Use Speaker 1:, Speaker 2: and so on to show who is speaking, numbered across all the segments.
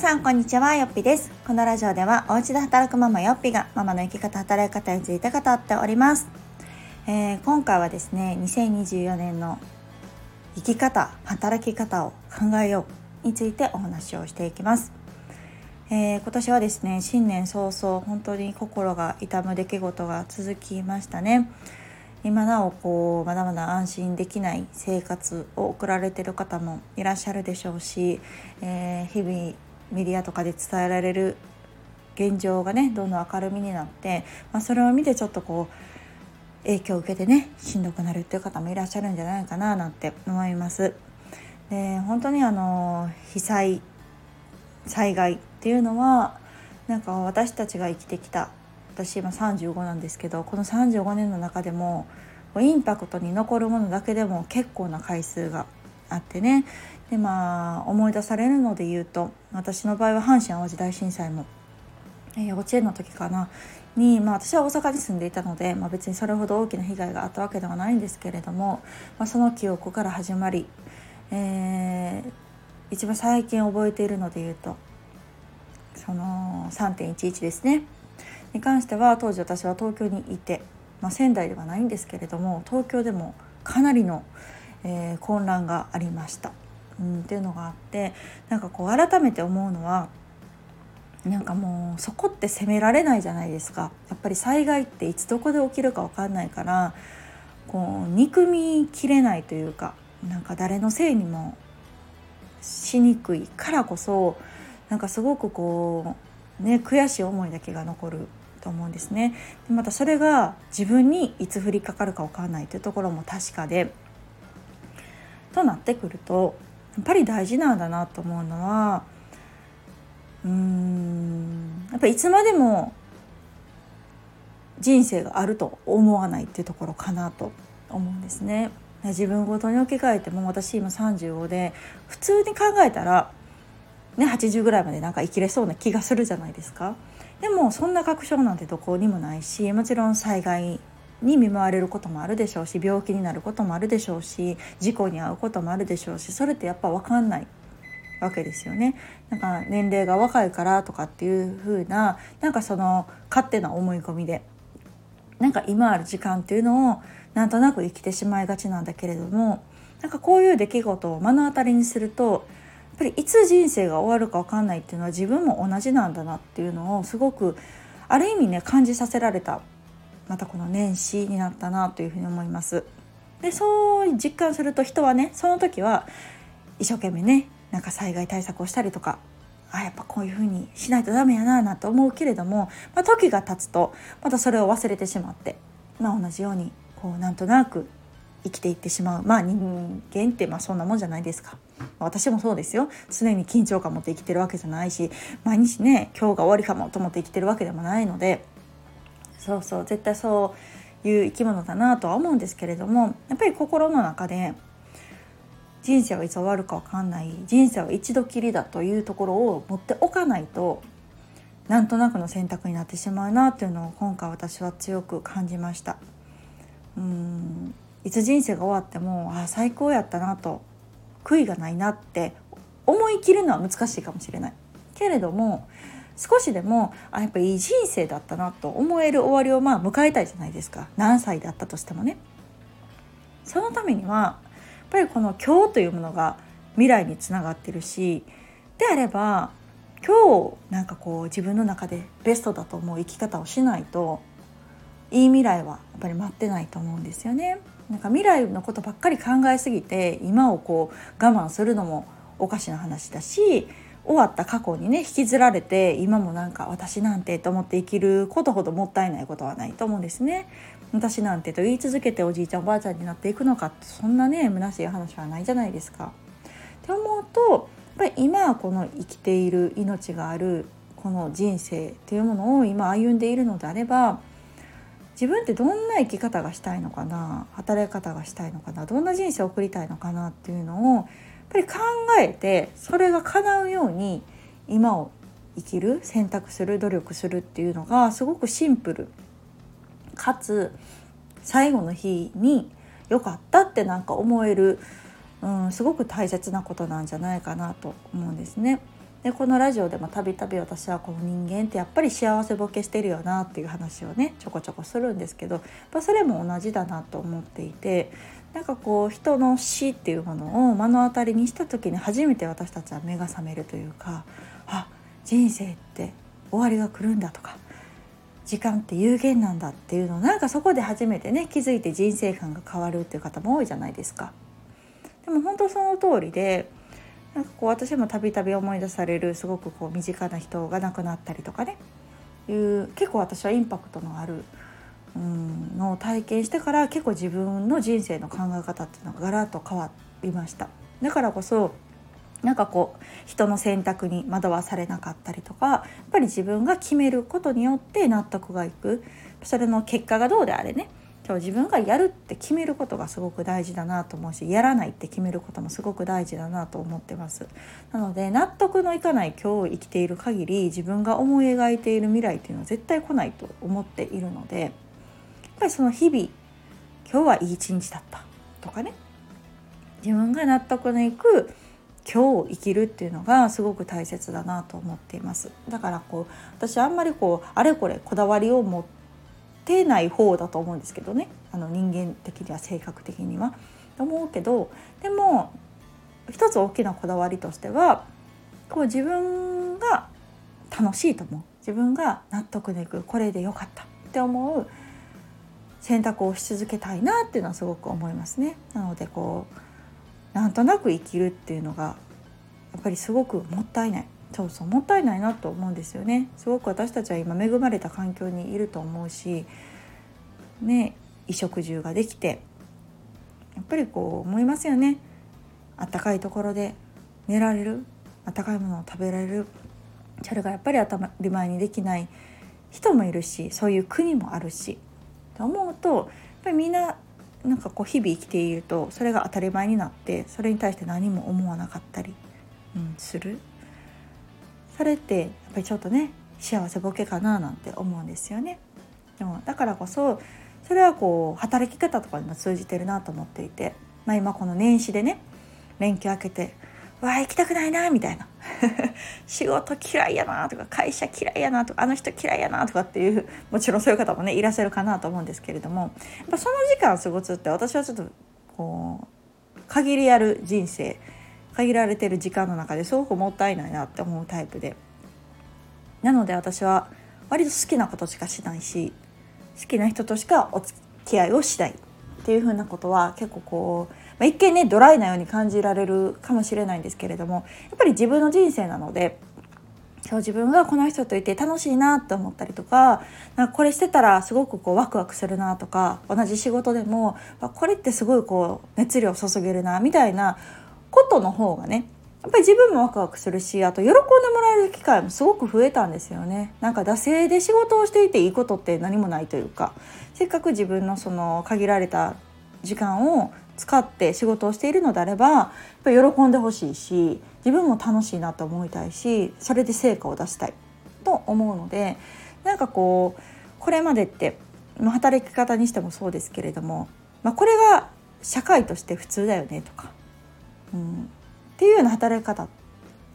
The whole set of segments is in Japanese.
Speaker 1: さんこんにちは。よっぴです。このラジオではお家で働くママよっぴがママの生き方働き方について語っております、えー、今回はですね2024年の生き方働き方を考えようについてお話をしていきます、えー、今年はですね新年早々本当に心が痛む出来事が続きましたね。今なおこうまだまだ安心できない生活を送られてる方もいらっしゃるでしょうし、えー、日々メディアとかで伝えられる現状がねどんどん明るみになって、まあ、それを見てちょっとこう影響を受けてねしんどくなるっていう方もいらっしゃるんじゃないかななんて思います。で本当にあの被災災害っていうのはなんか私たちが生きてきた私今35なんですけどこの35年の中でもインパクトに残るものだけでも結構な回数があってねでまあ思い出されるので言うと私の場合は阪神・淡路大震災も、え幼稚園の時かなに、まあ、私は大阪に住んでいたので、まあ、別にそれほど大きな被害があったわけではないんですけれども、まあ、その記憶から始まり、えー、一番最近覚えているので言うとその3.11ですね。に関しては当時私は東京にいて、まあ、仙台ではないんですけれども東京でもかなりの、えー、混乱がありました、うん、っていうのがあってなんかこう改めて思うのはなんかもうそこって責められないじゃないですかやっぱり災害っていつどこで起きるか分かんないからこう憎みきれないというかなんか誰のせいにもしにくいからこそなんかすごくこうね悔しい思いだけが残ると思うんですね。でまたそれが自分にいつ降りかかるか分かんないというところも確かでとなってくるとっぱり大事なんだなと思うのはうーんやっぱいつまでも人生があると思わないっていうところかなと思うんですね。自分ごとに置き換えても私今35で普通に考えたら、ね、80ぐらいまでなんか生きれそうな気がするじゃないですか。でもそんな確証なんてどこにもないしもちろん災害に見舞われることもあるでしょうし病気になることもあるでしょうし事故に遭うこともあるでしょうしそれってやっぱ分かんないわけですよね。なんか年齢が若いからとかっていう風ななんかその勝手な思い込みでなんか今ある時間っていうのをなんとなく生きてしまいがちなんだけれどもなんかこういう出来事を目の当たりにするとやっぱりいつ人生が終わるか分かんないっていうのは自分も同じなんだなっていうのをすごくある意味ね感じさせられたまたこの年始になったなというふうに思います。でそう実感すると人はねその時は一生懸命ねなんか災害対策をしたりとかあやっぱこういうふうにしないとダメやななんて思うけれども、まあ、時が経つとまたそれを忘れてしまって、まあ、同じようにこうなんとなく生きていってしまう。まあ人間ってまあそんなもんじゃないですか。私もそうですよ。常に緊張感持って生きてるわけじゃないし毎日ね今日が終わりかもと思って生きてるわけでもないのでそうそう絶対そういう生き物だなとは思うんですけれどもやっぱり心の中で人生はいつ終わるか分かんない人生は一度きりだというところを持っておかないとなんとなくの選択になってしまうなっていうのを今回私は強く感じました。うんいつ人生が終わってもあ最高やったなと悔いがないなって思い切るのは難しいかもしれないけれども少しでもあやっぱいい人生だったなと思える終わりをまあ迎えたいじゃないですか何歳だったとしてもね。そのためにはやっぱりこの今日というものが未来につながってるしであれば今日なんかこう自分の中でベストだと思う生き方をしないといい未来はやっぱり待ってないと思うんですよね。なんか未来のことばっかり考えすぎて今をこう我慢するのもおかしな話だし終わった過去にね引きずられて今もなんか私なんてと思って生きることほどもったいないことはないと思うんですね。私なんてと言い続けておじいちゃんおばあちゃんになっていくのかそんなね虚しい話はないじゃないですか。って思うとやっぱり今この生きている命があるこの人生っていうものを今歩んでいるのであれば自分ってどんな生き方がしたいのかな働き方がしたいのかなどんな人生を送りたいのかなっていうのをぱり考えてそれが叶うように今を生きる選択する努力するっていうのがすごくシンプルかつ最後の日に良かったってなんか思える、うん、すごく大切なことなんじゃないかなと思うんですね。でこのラジオでもたびたび私はこの人間ってやっぱり幸せボケしてるよなっていう話をねちょこちょこするんですけどそれも同じだなと思っていてなんかこう人の死っていうものを目の当たりにした時に初めて私たちは目が覚めるというかあ人生って終わりが来るんだとか時間って有限なんだっていうのをなんかそこで初めてね気づいて人生観が変わるっていう方も多いじゃないですか。でも本当その通りでなんかこう私もたびたび思い出されるすごくこう身近な人が亡くなったりとかね。いう結構私はインパクトのあるうんのを体験してから結構自分の人生の考え方っていうのがガラッと変わりました。だからこそなんかこう人の選択に惑わされなかったりとかやっぱり自分が決めることによって納得がいく。それの結果がどうであれね。今日自分がやるって決めることがすごく大事だなと思うしやらないって決めることもすごく大事だなと思ってます。なので納得のいかない今日生きている限り自分が思い描いている未来っていうのは絶対来ないと思っているのでやっぱりその日々今日はいい一日だったとかね。自分が納得のいく今日を生きるっていうのがすごく大切だなと思っています。だからこう私あんまりこうあれこれこだわりを持ってない方だと思うんですけどね。あの人間的には性格的には。と思うけどでも一つ大きなこだわりとしてはこう自分が楽しいと思う。自分が納得でいくこれでよかった。って思う選択をし続けたいなっていうのはすごく思いますね。なのでこうなんとなく生きるっていうのがやっぱりすごくもったいない。そうそうもったいないなと思うんですよね。すごく私たちは今恵まれた環境にいると思うしね衣食住ができてやっぱりこう思いますよね。あったかいところで寝られるあったかいものを食べられるそれがやっぱり当たり前にできない人もいるしそういう国もあるしと思うとやっぱりみんななんかこう日々生きているとそれが当たり前になってそれに対して何も思わなかったり、うん、する。それってやっぱりちょっとね幸せボケかななんて思うんですよね。でもだからこそそれはこう働き方とかにも通じてるなと思っていて、まあ、今この年始でね連休明けてわあ行きたくないなみたいな 仕事嫌いやなとか会社嫌いやなとかあの人嫌いやなとかっていうもちろんそういう方もねいらっしゃるかなと思うんですけれどもやっぱその時間を過ごすって私はちょっとこう限りある人生限られてる時間の中ですごくもったいないなって思うタイプで。なので私は割と好きなことしかしないし好きな人としかお付き合いをしたい。っていうふうなことは結構こうまあ、一見ねドライなように感じられるかもしれないんですけれどもやっぱり自分の人生なので今日自分がこの人といて楽しいなって思ったりとかなんかこれしてたらすごくこうワクワクするなとか同じ仕事でもこれってすごいこう熱量注げるなみたいなことの方がねやっぱり自分もワクワクするしあと喜んでもらえる機会もすごく増えたんですよね。なんか惰性で仕事をしていていいことって何もないというかせっかく自分のその限られた時間を使って仕事をしているのであればやっぱり喜んでほしいし自分も楽しいなと思いたいしそれで成果を出したいと思うのでなんかこうこれまでって働き方にしてもそうですけれども、まあ、これが社会として普通だよねとか、うん、っていうような働き方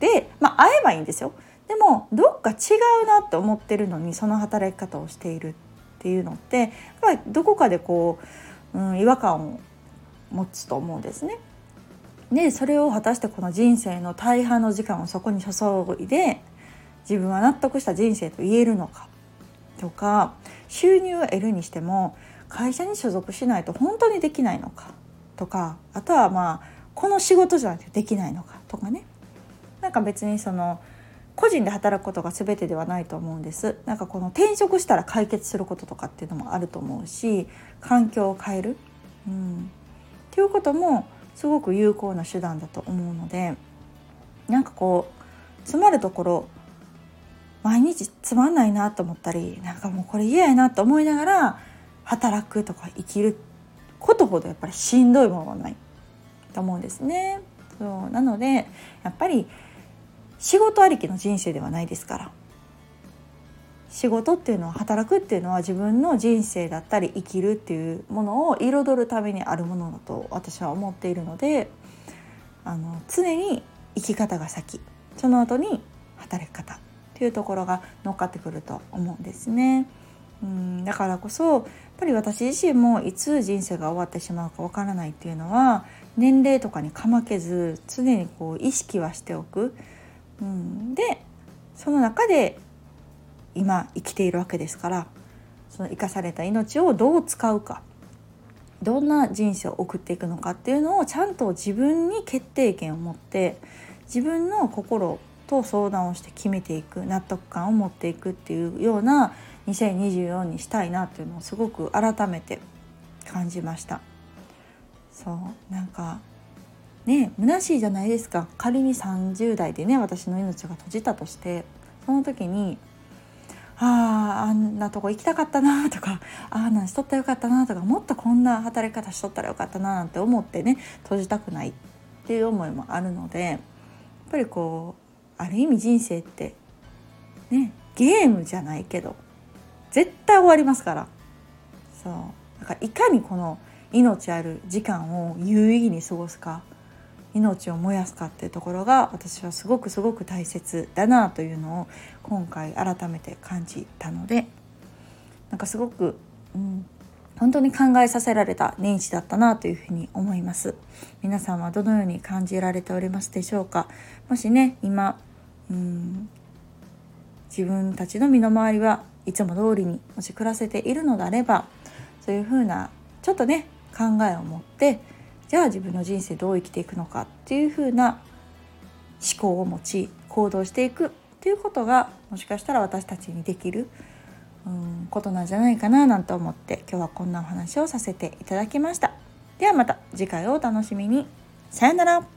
Speaker 1: で、まあ、会えばいいんですよ。でもどっか違うなって思ってるのにその働き方をしているっていうのってやっぱりどこかでこう、うん、違和感を持つと思うんですね。でそれを果たしてこの人生の大半の時間をそこに注いで自分は納得した人生と言えるのかとか収入を得るにしても会社に所属しないと本当にできないのかとかあとはまあこの仕事じゃなくてできないのかとかね。なんか別にその個人で働くことが全てではないと思うんです。なんかこの転職したら解決することとかっていうのもあると思うし環境を変える、うん、っていうこともすごく有効な手段だと思うのでなんかこう詰まるところ毎日つまんないなと思ったりなんかもうこれ嫌やなと思いながら働くとか生きることほどやっぱりしんどいものはない。と思うんですね。そうなのでやっぱり仕事ありきの人生ではないですから仕事っていうのは働くっていうのは自分の人生だったり生きるっていうものを彩るためにあるものだと私は思っているのであの常に生き方が先その後に働き方っていうところが乗っかってくると思うんですね。うんだからこそぱり私自身もいつ人生が終わってしまうかわからないっていうのは年齢とかにかまけず常にこう意識はしておく。うん、でその中で今生きているわけですからその生かされた命をどう使うかどんな人生を送っていくのかっていうのをちゃんと自分に決定権を持って自分の心と相談をして決めていく納得感を持っていくっていうような2024にしたいなっていうのをすごく改めて感じました。そうなんかね虚しいじゃないですか。仮に30代でね私の命が閉じたとしてその時にあああんなとこ行きたかったなとかああなんしとったらよかったなとかもっとこんな働き方しとったらよかったななんて思ってね閉じたくないっていう思いもあるのでやっぱりこうある意味人生ってねゲームじゃないけど絶対終わりますから。そう。だからいかにこの命ある時間を有意義に過ごすか命を燃やすかっていうところが私はすごくすごく大切だなというのを今回改めて感じたのでなんかすごく、うん、本当に考えさせられた年始だったなというふうに思います。皆さんはどのように感じられておりますでしょうか？もしね今、うん、自分たちの身の回りはいつも通りにもし暮らせているのであればそういうふうなちょっとね考えを持ってじゃあ自分の人生どう生きていくのかっていうふうな思考を持ち行動していくっていうことがもしかしたら私たちにできるうんことなんじゃないかななんて思って今日はこんなお話をさせていただきました。ではまた次回をお楽しみに。さよなら。